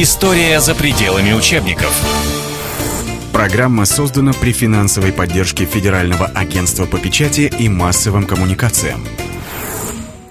История за пределами учебников. Программа создана при финансовой поддержке Федерального агентства по печати и массовым коммуникациям.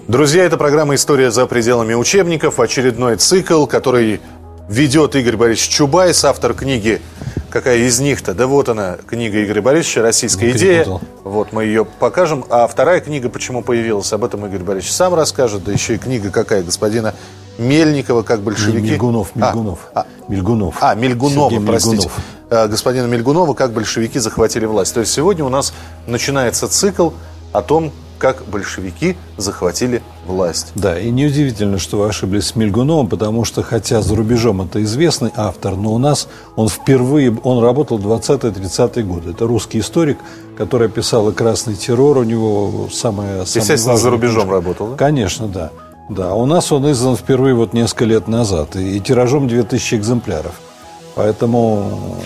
Друзья, это программа «История за пределами учебников», очередной цикл, который ведет Игорь Борисович Чубайс, автор книги какая из них-то? Да вот она, книга Игоря Борисовича «Российская идея». Вот мы ее покажем. А вторая книга почему появилась, об этом Игорь Борисович сам расскажет. Да еще и книга какая господина Мельникова, как большевики. Мельгунов, Мельгунов. А, Мельгунов. А, Мельгунова, Сергей простите. Мельгунов. А, Господина Мельгунова, как большевики захватили власть. То есть сегодня у нас начинается цикл о том, как большевики захватили власть. Да, и неудивительно, что вы ошиблись с Мельгуновым, потому что, хотя за рубежом это известный автор, но у нас он впервые, он работал 20-30-е годы. Это русский историк, который описал и красный террор, у него самое... Естественно, за рубежом работал, да? Конечно, да. Да, у нас он издан впервые вот несколько лет назад, и, и тиражом 2000 экземпляров. Поэтому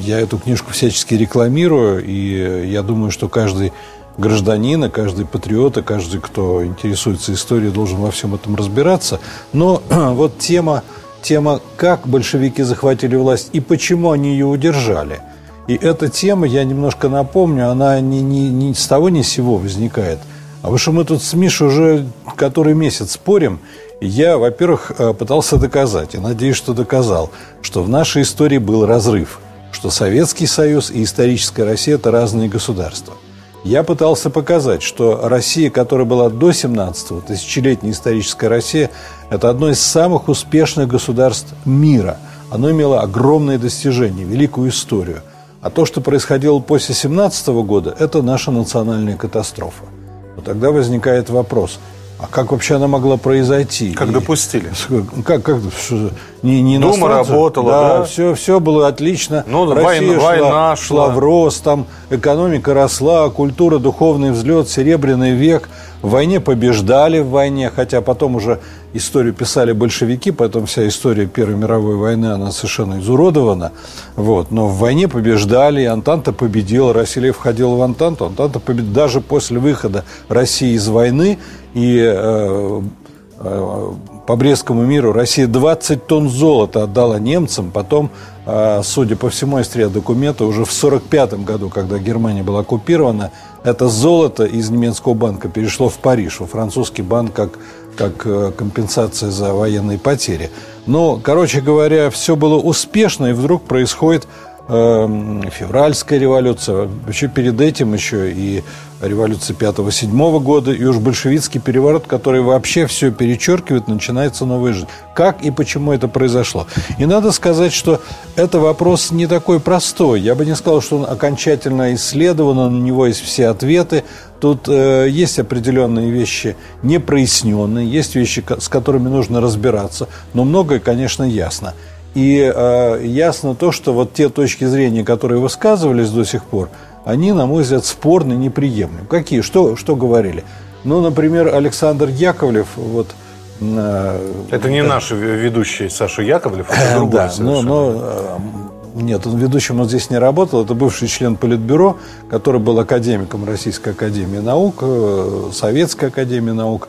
я эту книжку всячески рекламирую, и я думаю, что каждый гражданин, каждый патриот, и каждый, кто интересуется историей, должен во всем этом разбираться. Но вот тема, тема, как большевики захватили власть и почему они ее удержали. И эта тема, я немножко напомню, она не, не, не с того ни с сего возникает. А потому что мы тут с Мишей уже который месяц спорим, я, во-первых, э, пытался доказать, и надеюсь, что доказал, что в нашей истории был разрыв, что Советский Союз и историческая Россия – это разные государства. Я пытался показать, что Россия, которая была до 17-го, тысячелетняя историческая Россия, это одно из самых успешных государств мира. Оно имело огромные достижения, великую историю. А то, что происходило после 17 -го года, это наша национальная катастрофа. Но тогда возникает вопрос – а как вообще она могла произойти? Как И- допустили? Как, как не, не Дума работала, да. Все, все было отлично. Ну, Россия война- шла, война шла шла. в рост, там экономика росла, культура, духовный взлет, серебряный век. В войне побеждали в войне, хотя потом уже историю писали большевики, поэтому вся история Первой мировой войны, она совершенно изуродована. Вот. Но в войне побеждали, и Антанта победила, Россия входила в Антанту, Антанта победила даже после выхода России из войны, и э, э, по Брестскому миру Россия 20 тонн золота отдала немцам, потом, э, судя по всему, из ряда документов, уже в 1945 году, когда Германия была оккупирована, это золото из немецкого банка перешло в Париж, во французский банк, как, как э, компенсация за военные потери. Но, короче говоря, все было успешно, и вдруг происходит февральская революция, еще перед этим еще и революция 5-7 года, и уж большевистский переворот, который вообще все перечеркивает, начинается новая жизнь. Как и почему это произошло? И надо сказать, что это вопрос не такой простой. Я бы не сказал, что он окончательно исследован, на него есть все ответы. Тут э, есть определенные вещи не проясненные, есть вещи, с которыми нужно разбираться, но многое, конечно, ясно. И э, ясно то, что вот те точки зрения, которые высказывались до сих пор, они, на мой взгляд, спорны, неприемлемы. Какие? Что, что говорили? Ну, например, Александр Яковлев, вот... э, Это не наш ведущий Саша Яковлев, это другой да, но, но э, нет, он ведущим он здесь не работал. Это бывший член Политбюро, который был академиком Российской Академии Наук, э, Советской Академии Наук,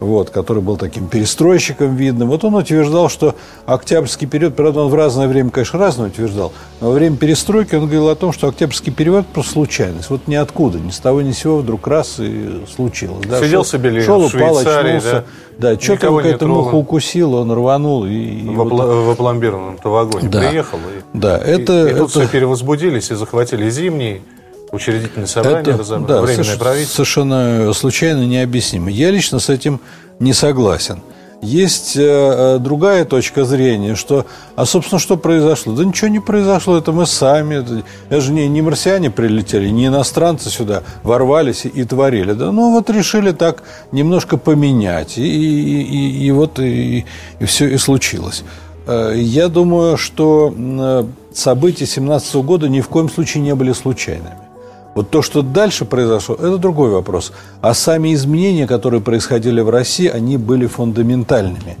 вот, который был таким перестройщиком видным. Вот он утверждал, что октябрьский период, правда, он в разное время, конечно, разное утверждал, но во время перестройки он говорил о том, что октябрьский период просто случайность. Вот ниоткуда, ни с того ни с сего вдруг раз и случилось. Да, Сидел шел- себе шел, упал, очнулся. да? Да, что-то какая-то муха укусила, он рванул. И, и в, вот в опломбированном-то вагоне Да. приехал. И, Да, это- и, тут это- все перевозбудились и захватили зимний учредительное собрание, Это, разобрали, да, временное соверш- правительство. совершенно случайно необъяснимо. Я лично с этим не согласен. Есть э, э, другая точка зрения, что, а собственно, что произошло? Да ничего не произошло, это мы сами, это, это же не, не марсиане прилетели, не иностранцы сюда ворвались и, и творили. Да, ну вот решили так немножко поменять, и, и, и- и вот и, и все и случилось. Э, Я думаю, что э, события 17 года ни в коем случае не были случайными. Вот то, что дальше произошло, это другой вопрос. А сами изменения, которые происходили в России, они были фундаментальными.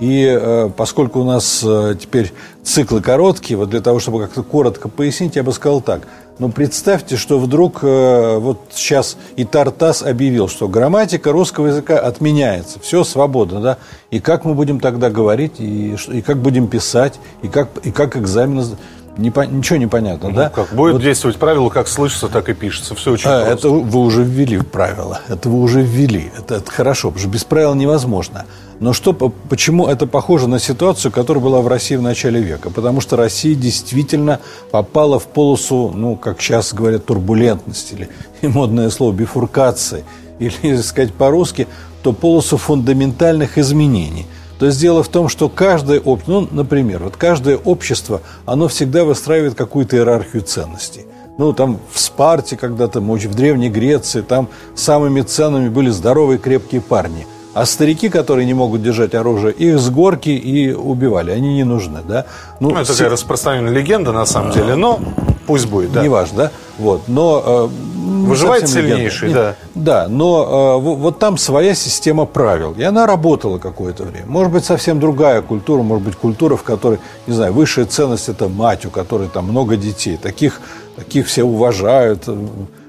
И э, поскольку у нас э, теперь циклы короткие, вот для того, чтобы как-то коротко пояснить, я бы сказал так. Но представьте, что вдруг э, вот сейчас и Тартас объявил, что грамматика русского языка отменяется, все свободно, да? И как мы будем тогда говорить, и, и как будем писать, и как, и как экзамен не, ничего не понятно, ну, да? Как будет вот, действовать правило, как слышится, так и пишется. Все очень а, просто. Это вы уже ввели в правила. Это вы уже ввели. Это, это хорошо, потому что без правил невозможно. Но что, почему это похоже на ситуацию, которая была в России в начале века? Потому что Россия действительно попала в полосу, ну, как сейчас говорят, турбулентности, или модное слово бифуркации, или, сказать по-русски, то полосу фундаментальных изменений – то есть дело в том, что каждое общество, ну, например, вот каждое общество, оно всегда выстраивает какую-то иерархию ценностей. Ну, там в Спарте когда-то, в Древней Греции, там самыми ценными были здоровые крепкие парни. А старики, которые не могут держать оружие, их с горки и убивали. Они не нужны, да? Ну, ну это с... такая распространенная легенда, на самом деле, но пусть будет, да. Неважно, да? Вот, но... Э, Выживает сильнейший, да. Да, но э, вот там своя система правил, и она работала какое-то время. Может быть, совсем другая культура, может быть, культура, в которой, не знаю, высшая ценность – это мать, у которой там много детей. Таких, таких все уважают,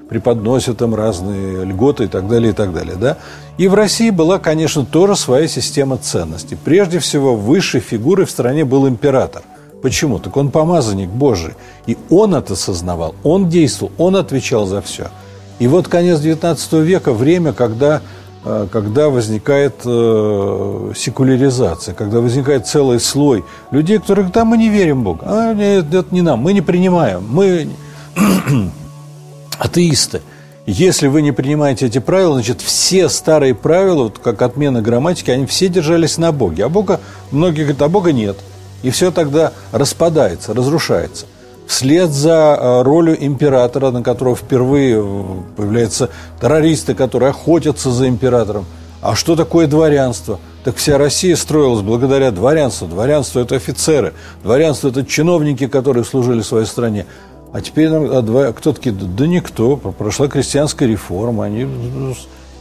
преподносят им разные льготы и так далее, и так далее, да? И в России была, конечно, тоже своя система ценностей. Прежде всего, высшей фигурой в стране был император – Почему? Так он помазанник Божий. И он это сознавал, он действовал, он отвечал за все. И вот конец XIX века – время, когда, э, когда возникает э, секуляризация, когда возникает целый слой людей, которые говорят, да, мы не верим в Бога. А, нет, это не нам, мы не принимаем, мы атеисты. Если вы не принимаете эти правила, значит, все старые правила, вот как отмена грамматики, они все держались на Боге. А Бога, многие говорят, а Бога нет – и все тогда распадается, разрушается. Вслед за э, ролью императора, на которого впервые э, появляются террористы, которые охотятся за императором. А что такое дворянство? Так вся Россия строилась благодаря дворянству. Дворянство – это офицеры. Дворянство – это чиновники, которые служили своей стране. А теперь а кто такие? Да никто. Прошла крестьянская реформа. Они,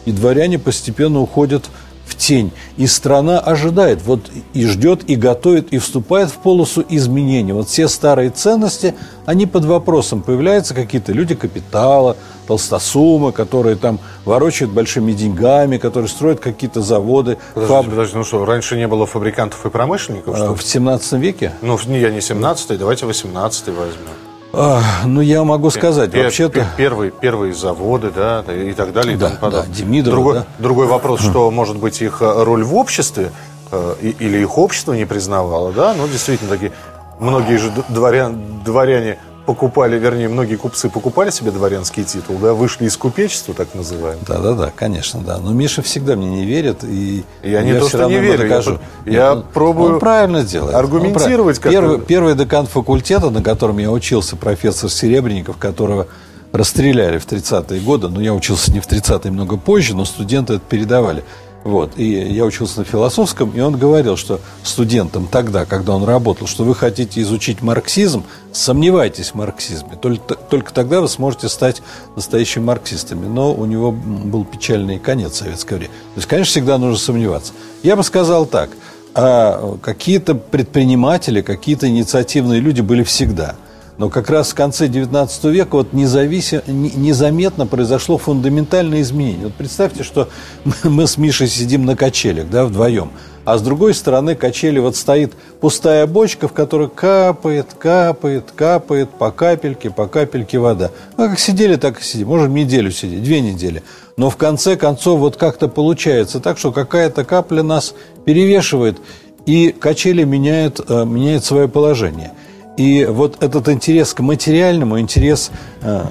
и дворяне постепенно уходят в тень. И страна ожидает, вот и ждет, и готовит, и вступает в полосу изменений. Вот все старые ценности, они под вопросом. Появляются какие-то люди капитала, толстосумы, которые там ворочают большими деньгами, которые строят какие-то заводы. Подождите, фаб... подождите, ну что, раньше не было фабрикантов и промышленников? Что? В 17 веке? Ну, я не 17 давайте 18 возьмем. А, ну, я могу сказать, Пер, вообще-то... Первые, первые заводы, да, и так далее, да, и тому подобное. Да, Демидов, другой, да. другой вопрос, что, может быть, их э, роль в обществе э, или их общество не признавало, да, ну, действительно, такие многие же дворян, дворяне покупали, вернее, многие купцы покупали себе дворянский титул, да, вышли из купечества, так называемого. Да, да, да, конечно, да. Но Миша всегда мне не верит, и я, я не то, что не верю, докажу. я, я он, пробую он правильно делает. аргументировать. Он первый, первый декан факультета, на котором я учился, профессор Серебренников, которого расстреляли в 30-е годы, но я учился не в 30-е, много позже, но студенты это передавали. Вот. И я учился на философском, и он говорил, что студентам тогда, когда он работал, что вы хотите изучить марксизм, сомневайтесь в марксизме. Только, только тогда вы сможете стать настоящими марксистами. Но у него был печальный конец советского времени. То есть, конечно, всегда нужно сомневаться. Я бы сказал так. А какие-то предприниматели, какие-то инициативные люди были всегда – но как раз в конце XIX века вот независим, незаметно произошло фундаментальное изменение. Вот представьте, что мы с Мишей сидим на качелях, да, вдвоем. А с другой стороны качели вот стоит пустая бочка, в которой капает, капает, капает по капельке, по капельке вода. Ну, как сидели, так и сидим. Можем неделю сидеть, две недели. Но в конце концов вот как-то получается так, что какая-то капля нас перевешивает, и качели меняют, э, меняют свое положение – и вот этот интерес к материальному, интерес э,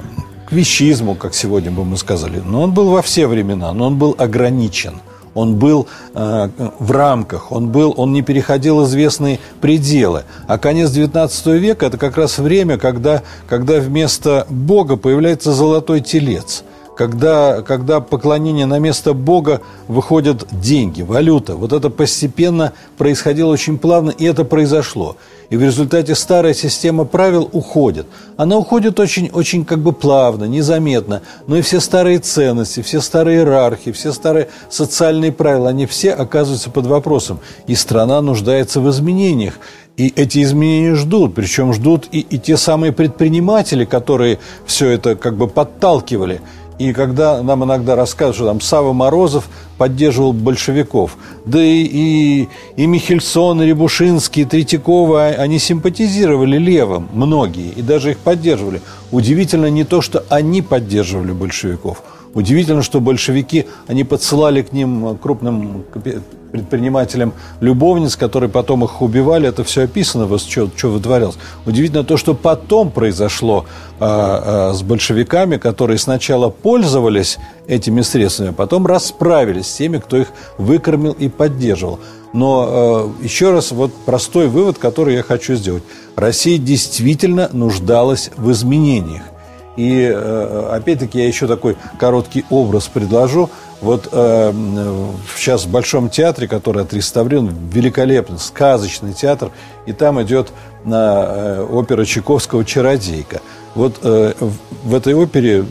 к вещизму, как сегодня бы мы сказали, но он был во все времена, но он был ограничен. Он был э, в рамках, он, был, он не переходил известные пределы. А конец XIX века – это как раз время, когда, когда вместо Бога появляется золотой телец – когда, когда поклонение на место Бога выходят деньги, валюта. Вот это постепенно происходило очень плавно, и это произошло. И в результате старая система правил уходит. Она уходит очень, очень как бы плавно, незаметно. Но и все старые ценности, все старые иерархии, все старые социальные правила, они все оказываются под вопросом. И страна нуждается в изменениях. И эти изменения ждут, причем ждут и, и те самые предприниматели, которые все это как бы подталкивали. И когда нам иногда рассказывают, что там Сава Морозов поддерживал большевиков, да и, и, и Михельсон, и Рябушинский, и Третьякова, они симпатизировали левым, многие, и даже их поддерживали. Удивительно не то, что они поддерживали большевиков. Удивительно, что большевики, они подсылали к ним крупным предпринимателям любовниц, которые потом их убивали. Это все описано, что, что вытворялось. Удивительно то, что потом произошло э, э, с большевиками, которые сначала пользовались этими средствами, а потом расправились с теми, кто их выкормил и поддерживал. Но э, еще раз, вот простой вывод, который я хочу сделать. Россия действительно нуждалась в изменениях. И э, опять-таки я еще такой короткий образ предложу. Вот э, сейчас в Большом театре, который отреставрирован, великолепный, сказочный театр, и там идет на э, опера Чайковского «Чародейка». Вот э, в этой опере,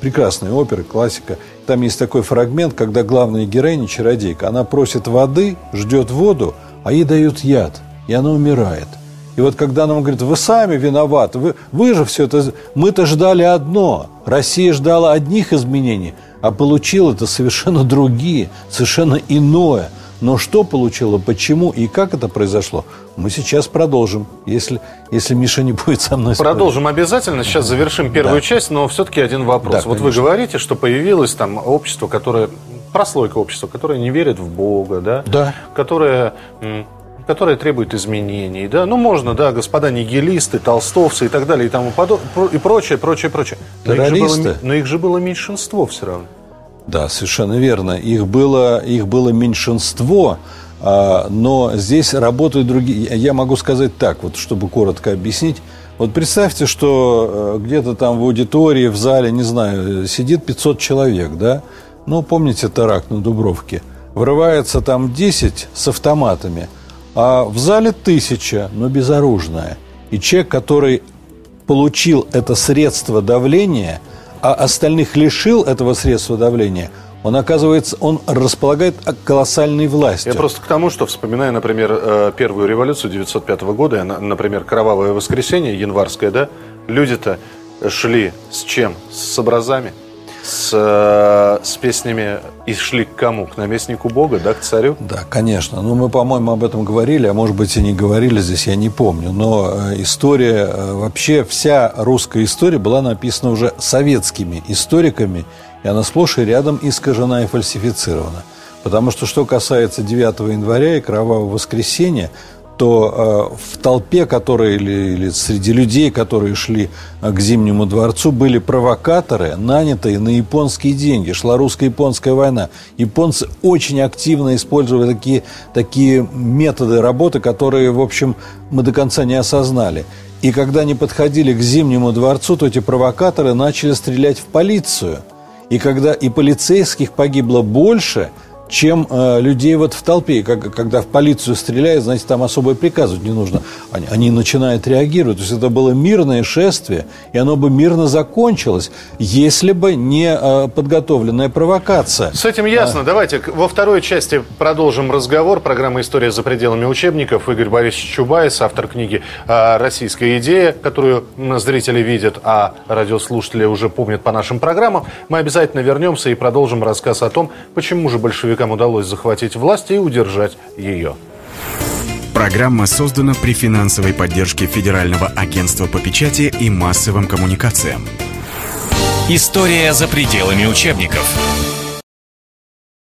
прекрасная опера, классика, там есть такой фрагмент, когда главная героиня, чародейка, она просит воды, ждет воду, а ей дают яд, и она умирает. И вот когда нам говорят, вы сами виноваты, вы, вы же все это... Мы-то ждали одно. Россия ждала одних изменений – а получил это совершенно другие, совершенно иное. Но что получила, почему и как это произошло, мы сейчас продолжим, если, если Миша не будет со мной спорить. Продолжим обязательно. Сейчас завершим первую да. часть, но все-таки один вопрос. Да, вот вы говорите, что появилось там общество, которое прослойка общества, которое не верит в Бога, да? Да. Которое которая требует изменений, да, ну можно, да, господа нигилисты, толстовцы и так далее и тому подобное, и прочее, прочее, прочее. Но их, было, но их же было меньшинство все равно. Да, совершенно верно. Их было, их было меньшинство, а, но здесь работают другие. Я могу сказать так, вот, чтобы коротко объяснить. Вот представьте, что э, где-то там в аудитории, в зале, не знаю, сидит 500 человек, да? Ну, помните теракт на Дубровке? Врывается там 10 с автоматами, а в зале тысяча, но безоружная. И человек, который получил это средство давления – а остальных лишил этого средства давления, он оказывается, он располагает колоссальной властью. Я просто к тому, что вспоминая, например, э, первую революцию 905 года, например, кровавое воскресенье январское, да, люди-то шли с чем? С образами с, э, с песнями и шли к кому? К наместнику Бога, да, к царю? Да, конечно. Ну, мы, по-моему, об этом говорили, а может быть и не говорили здесь, я не помню. Но э, история, э, вообще вся русская история была написана уже советскими историками, и она сплошь и рядом искажена и фальсифицирована. Потому что, что касается 9 января и кровавого воскресенья, то э, в толпе, которые или, или среди людей, которые шли э, к Зимнему дворцу, были провокаторы, нанятые на японские деньги. Шла русско-японская война. Японцы очень активно использовали такие, такие методы работы, которые, в общем, мы до конца не осознали. И когда они подходили к Зимнему дворцу, то эти провокаторы начали стрелять в полицию. И когда и полицейских погибло больше – чем э, людей вот в толпе. Как, когда в полицию стреляют, знаете, там особо приказывать не нужно. Они, они начинают реагировать. То есть это было мирное шествие, и оно бы мирно закончилось, если бы не э, подготовленная провокация. С этим ясно. А... Давайте во второй части продолжим разговор. Программа «История за пределами учебников». Игорь Борисович Чубайс, автор книги э, «Российская идея», которую зрители видят, а радиослушатели уже помнят по нашим программам. Мы обязательно вернемся и продолжим рассказ о том, почему же большевики большевикам удалось захватить власть и удержать ее. Программа создана при финансовой поддержке Федерального агентства по печати и массовым коммуникациям. История за пределами учебников.